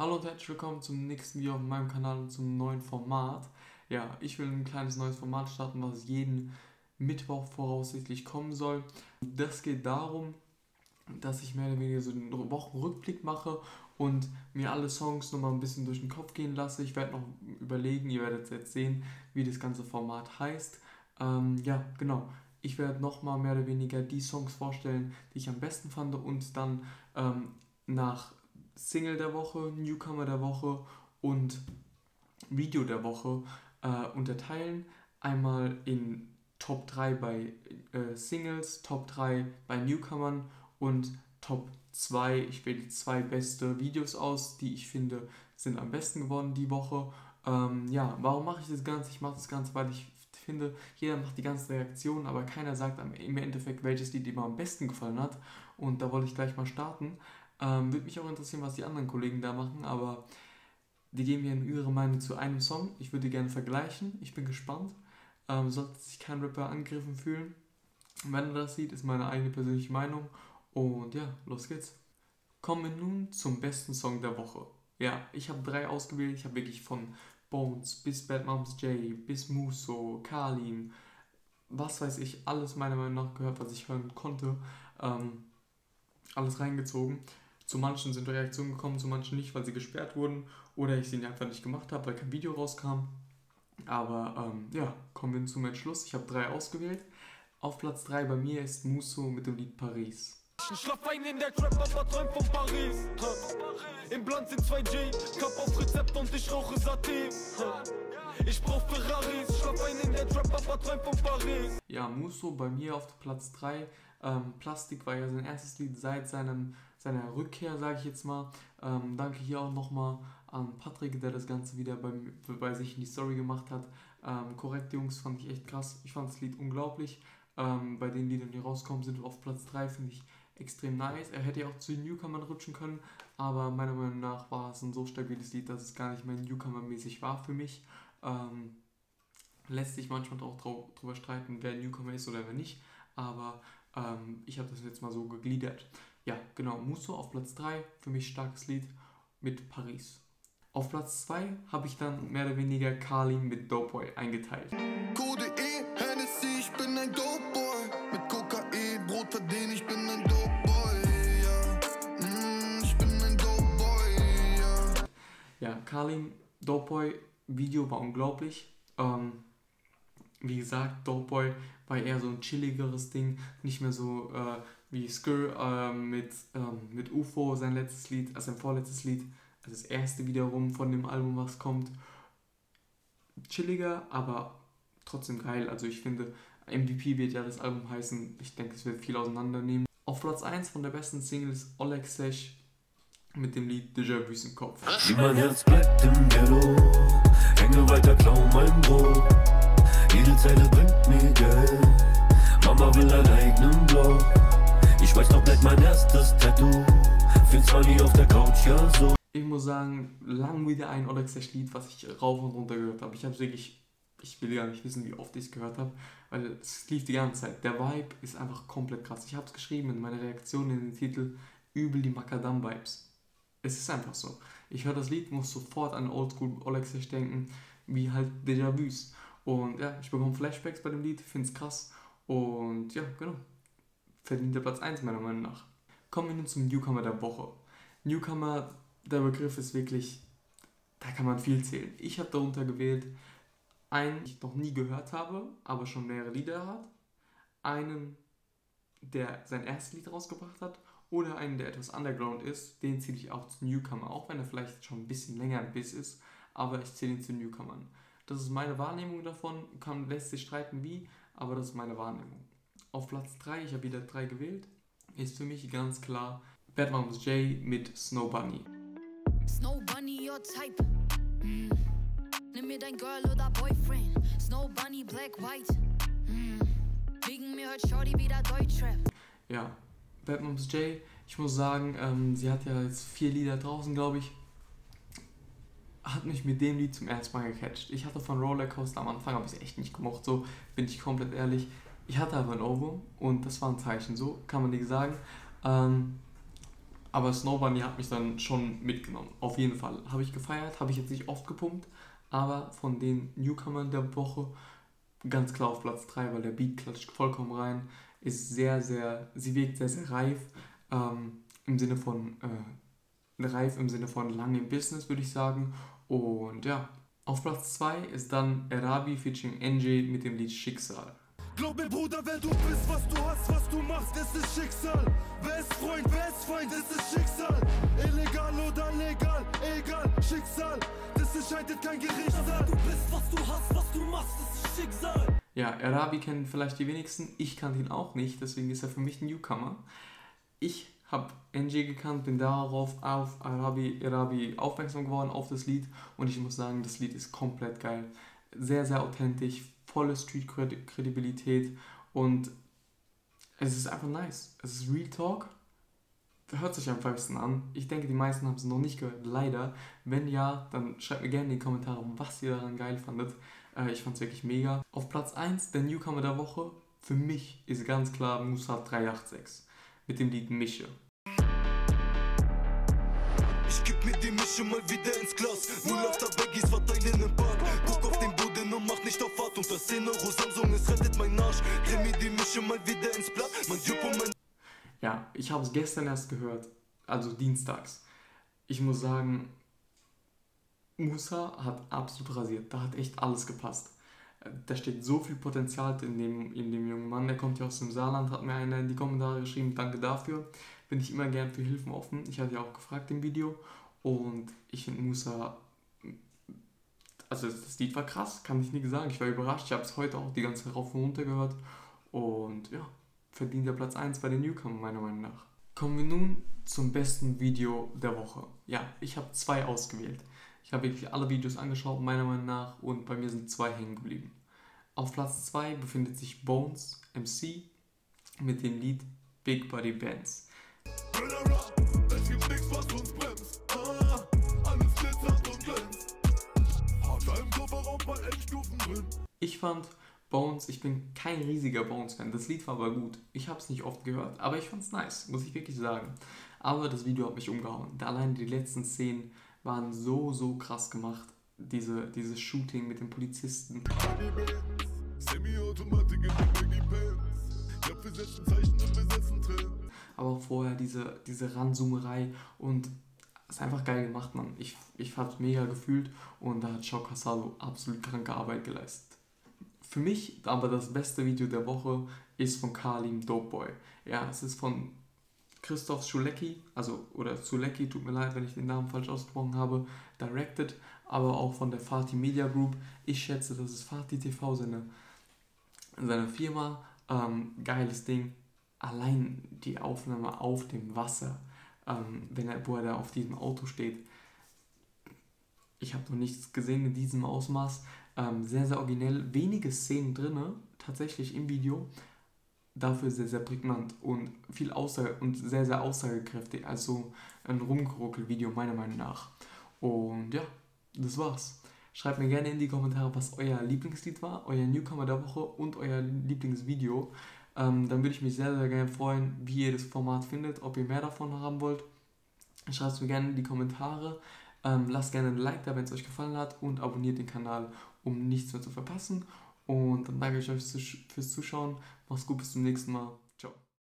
Hallo und herzlich willkommen zum nächsten Video auf meinem Kanal und zum neuen Format. Ja, ich will ein kleines neues Format starten, was jeden Mittwoch voraussichtlich kommen soll. Das geht darum, dass ich mehr oder weniger so einen Wochenrückblick mache und mir alle Songs nochmal ein bisschen durch den Kopf gehen lasse. Ich werde noch überlegen, ihr werdet jetzt sehen, wie das ganze Format heißt. Ähm, ja, genau. Ich werde nochmal mehr oder weniger die Songs vorstellen, die ich am besten fand und dann ähm, nach Single der Woche, Newcomer der Woche und Video der Woche äh, unterteilen. Einmal in Top 3 bei äh, Singles, Top 3 bei Newcomern und Top 2. Ich wähle zwei beste Videos aus, die ich finde sind am besten geworden die Woche. Ähm, ja, warum mache ich das Ganze? Ich mache das Ganze, weil ich finde, jeder macht die ganzen Reaktionen, aber keiner sagt im Endeffekt, welches Lied ihm am besten gefallen hat. Und da wollte ich gleich mal starten. Ähm, Würde mich auch interessieren, was die anderen Kollegen da machen, aber die geben mir ihre Meinung zu einem Song. Ich würde gerne vergleichen. Ich bin gespannt. Ähm, sollte sich kein Rapper angegriffen fühlen. Wenn er das sieht, ist meine eigene persönliche Meinung. Und ja, los geht's. Kommen wir nun zum besten Song der Woche. Ja, ich habe drei ausgewählt. Ich habe wirklich von Bones bis Bad Moms J bis Muso, Kalim, was weiß ich, alles meiner Meinung nach gehört, was ich hören konnte. Ähm, alles reingezogen. Zu manchen sind Reaktionen gekommen, zu manchen nicht, weil sie gesperrt wurden oder ich sie einfach nicht gemacht habe, weil kein Video rauskam. Aber ähm, ja, kommen wir zum Entschluss. Ich habe drei ausgewählt. Auf Platz 3 bei mir ist Musso mit dem Lied Paris. Ich schlaf ein in der Trap, aber träum von Paris. Im Bland sind 2G, Cup auf Rezept und ich rauche Sativ. Ich brauch Ferraris, schlaf ein in der Trap, aber träum von Paris. Ja, Musso bei mir auf Platz 3. Ähm, Plastik war ja sein erstes Lied seit seinem, seiner Rückkehr, sage ich jetzt mal. Ähm, danke hier auch nochmal an Patrick, der das Ganze wieder bei, bei sich in die Story gemacht hat. Ähm, korrekt, Jungs, fand ich echt krass. Ich fand das Lied unglaublich. Ähm, bei den Liedern, die rauskommen, sind auf Platz 3, finde ich extrem nice. Er hätte ja auch zu den Newcomern rutschen können, aber meiner Meinung nach war es ein so stabiles Lied, dass es gar nicht mehr Newcomer-mäßig war für mich. Ähm, lässt sich manchmal auch drüber streiten, wer Newcomer ist oder wer nicht, aber ähm, ich habe das jetzt mal so gegliedert. Ja, genau, Musso auf Platz 3, für mich starkes Lied mit Paris. Auf Platz 2 habe ich dann mehr oder weniger Carlin mit Doughboy eingeteilt. Code E, Hennessy, ich bin ein Doughboy. Mit Kokain, Brot verdienen, ich bin ein Doughboy. Ja, mm, ich bin ein Doughboy. Ja, ja Carlin, Doughboy, Video war unglaublich. Ähm, wie gesagt, Doughboy war eher so ein chilligeres Ding, nicht mehr so äh, wie Skr äh, mit, ähm, mit UFO, sein letztes Lied, also sein vorletztes Lied, also das erste wiederum von dem Album, was kommt. Chilliger, aber trotzdem geil. Also ich finde, MVP wird ja das Album heißen. Ich denke, es wird viel auseinandernehmen. Auf Platz 1 von der besten Single ist Oleg Sesh mit dem Lied Déjà Vu im Kopf. Wie mein Herz bleibt im Ghetto, erstes Tattoo. Find's funny auf der Couch, ja so. Ich muss sagen, lang wieder ein Olexesh Lied, was ich rauf und runter gehört habe. Ich habe wirklich, ich will gar nicht wissen, wie oft ich es gehört habe, weil es lief die ganze Zeit. Der Vibe ist einfach komplett krass. Ich habe es geschrieben in meiner Reaktion in den Titel, übel die Makadam-Vibes. Es ist einfach so. Ich höre das Lied, muss sofort an Oldschool Olexesh denken, wie halt Déjà-vus. Und ja, ich bekomme Flashbacks bei dem Lied, finde es krass. Und ja, genau. Verdient der Platz 1 meiner Meinung nach. Kommen wir nun zum Newcomer der Woche. Newcomer, der Begriff ist wirklich, da kann man viel zählen. Ich habe darunter gewählt einen, den ich noch nie gehört habe, aber schon mehrere Lieder hat. Einen, der sein erstes Lied rausgebracht hat. Oder einen, der etwas underground ist. Den zähle ich auch zu Newcomer, auch wenn er vielleicht schon ein bisschen länger im Biss ist. Aber ich zähle ihn zu Newcomern. Das ist meine Wahrnehmung davon. Kann, lässt sich streiten wie, aber das ist meine Wahrnehmung. Auf Platz 3, ich habe wieder 3 gewählt, ist für mich ganz klar Bad Moms J mit Snow Bunny. Snow Bunny, your type. Mm. Nimm mir dein Girl oder Boyfriend. Snow Bunny, Black, White. Mm. Wegen mir hört Shorty wieder Deutschrap. Ja, Bad Moms J, ich muss sagen, ähm, sie hat ja jetzt vier Lieder draußen, glaube ich hat mich mit dem Lied zum ersten Mal gecatcht. Ich hatte von Rollercoaster am Anfang, habe ich es echt nicht gemocht, so bin ich komplett ehrlich. Ich hatte aber ein Ohrwurm und das war ein Zeichen, so kann man nicht sagen. Ähm, aber Snow Bunny hat mich dann schon mitgenommen. Auf jeden Fall. Habe ich gefeiert, habe ich jetzt nicht oft gepumpt, aber von den Newcomern der Woche ganz klar auf Platz 3, weil der Beat klatscht vollkommen rein. Ist sehr, sehr, sie wirkt sehr, sehr reif. Ähm, Im Sinne von, äh, reif im Sinne von lange im Business, würde ich sagen. Und ja, auf Platz 2 ist dann Arabi featuring NJ mit dem Lied Schicksal. Glaub mir, Bruder, wer du bist, was du hast, was du machst, es ist Schicksal. Wer ist Freund, wer ist Feind, es ist Schicksal. Illegal oder legal, egal, Schicksal. Das entscheidet kein Gerichtssaal. Du bist, was du hast, was du machst, es ist Schicksal. Ja, Arabi kennen vielleicht die wenigsten, ich kannte ihn auch nicht, deswegen ist er für mich ein Newcomer. Ich habe NJ gekannt, bin darauf auf Arabi, Arabi aufmerksam geworden, auf das Lied und ich muss sagen, das Lied ist komplett geil. Sehr, sehr authentisch, volle Street-Kredibilität und es ist einfach nice. Es ist Real Talk. Hört sich am besten an. Ich denke, die meisten haben es noch nicht gehört, leider. Wenn ja, dann schreibt mir gerne in die Kommentare, was ihr daran geil fandet. Äh, ich fand es wirklich mega. Auf Platz 1 der Newcomer der Woche für mich ist ganz klar Musa 386 mit dem Lied Mische. Ich geb mir die Mische mal wieder ins Glas. Null auf der Baggies verteilen im Park. Guck auf den nicht auf Fahrt. Unter 10 Euro Samsung, es rettet mein Arsch. Dreh mir die Mische mal wieder ins Blatt. Mein Jupp und mein. Ja, ich habe es gestern erst gehört. Also dienstags. Ich muss sagen, Musa hat absolut rasiert. Da hat echt alles gepasst. Da steht so viel Potenzial in dem, in dem jungen Mann. Der kommt ja aus dem Saarland, hat mir einer in die Kommentare geschrieben, danke dafür. Bin ich immer gern für Hilfen offen. Ich hatte ja auch gefragt im Video. Und ich finde Musa, also das Lied war krass, kann ich nie sagen. Ich war überrascht. Ich habe es heute auch die ganze Zeit rauf und runter gehört. Und ja, verdient der Platz 1 bei den Newcomern, meiner Meinung nach. Kommen wir nun zum besten Video der Woche. Ja, ich habe zwei ausgewählt. Ich habe wirklich alle Videos angeschaut, meiner Meinung nach, und bei mir sind zwei hängen geblieben. Auf Platz 2 befindet sich Bones MC mit dem Lied Big Body Bands. Fand Bones, ich bin kein riesiger Bones-Fan. Das Lied war aber gut. Ich habe es nicht oft gehört, aber ich fand es nice, muss ich wirklich sagen. Aber das Video hat mich umgehauen. Allein die letzten Szenen waren so, so krass gemacht. Diese, dieses Shooting mit den Polizisten. Aber auch vorher diese, diese Ranzoomerei und ist einfach geil gemacht, man. Ich, ich habe es mega gefühlt und da hat Shao Casado absolut kranke Arbeit geleistet. Für mich aber das beste Video der Woche ist von Kalim Dopeboy. Ja, es ist von Christoph Schulecki, also oder Zulecki, tut mir leid, wenn ich den Namen falsch ausgesprochen habe, directed, aber auch von der Fatih Media Group. Ich schätze, das ist Fatih TV, seine, seine Firma. Ähm, geiles Ding. Allein die Aufnahme auf dem Wasser, ähm, wenn er, wo er da auf diesem Auto steht. Ich habe noch nichts gesehen in diesem Ausmaß. Ähm, sehr, sehr originell. Wenige Szenen drin, tatsächlich im Video dafür sehr, sehr prägnant und viel Aussage und sehr, sehr aussagekräftig. Also ein Rumgeruckel-Video meiner Meinung nach. Und ja, das war's. Schreibt mir gerne in die Kommentare, was euer Lieblingslied war, euer Newcomer der Woche und euer Lieblingsvideo. Ähm, dann würde ich mich sehr, sehr gerne freuen, wie ihr das Format findet, ob ihr mehr davon haben wollt. Schreibt es mir gerne in die Kommentare. Ähm, lasst gerne ein Like da, wenn es euch gefallen hat und abonniert den Kanal, um nichts mehr zu verpassen. Und dann danke ich euch fürs Zuschauen. Mach's gut, bis zum nächsten Mal.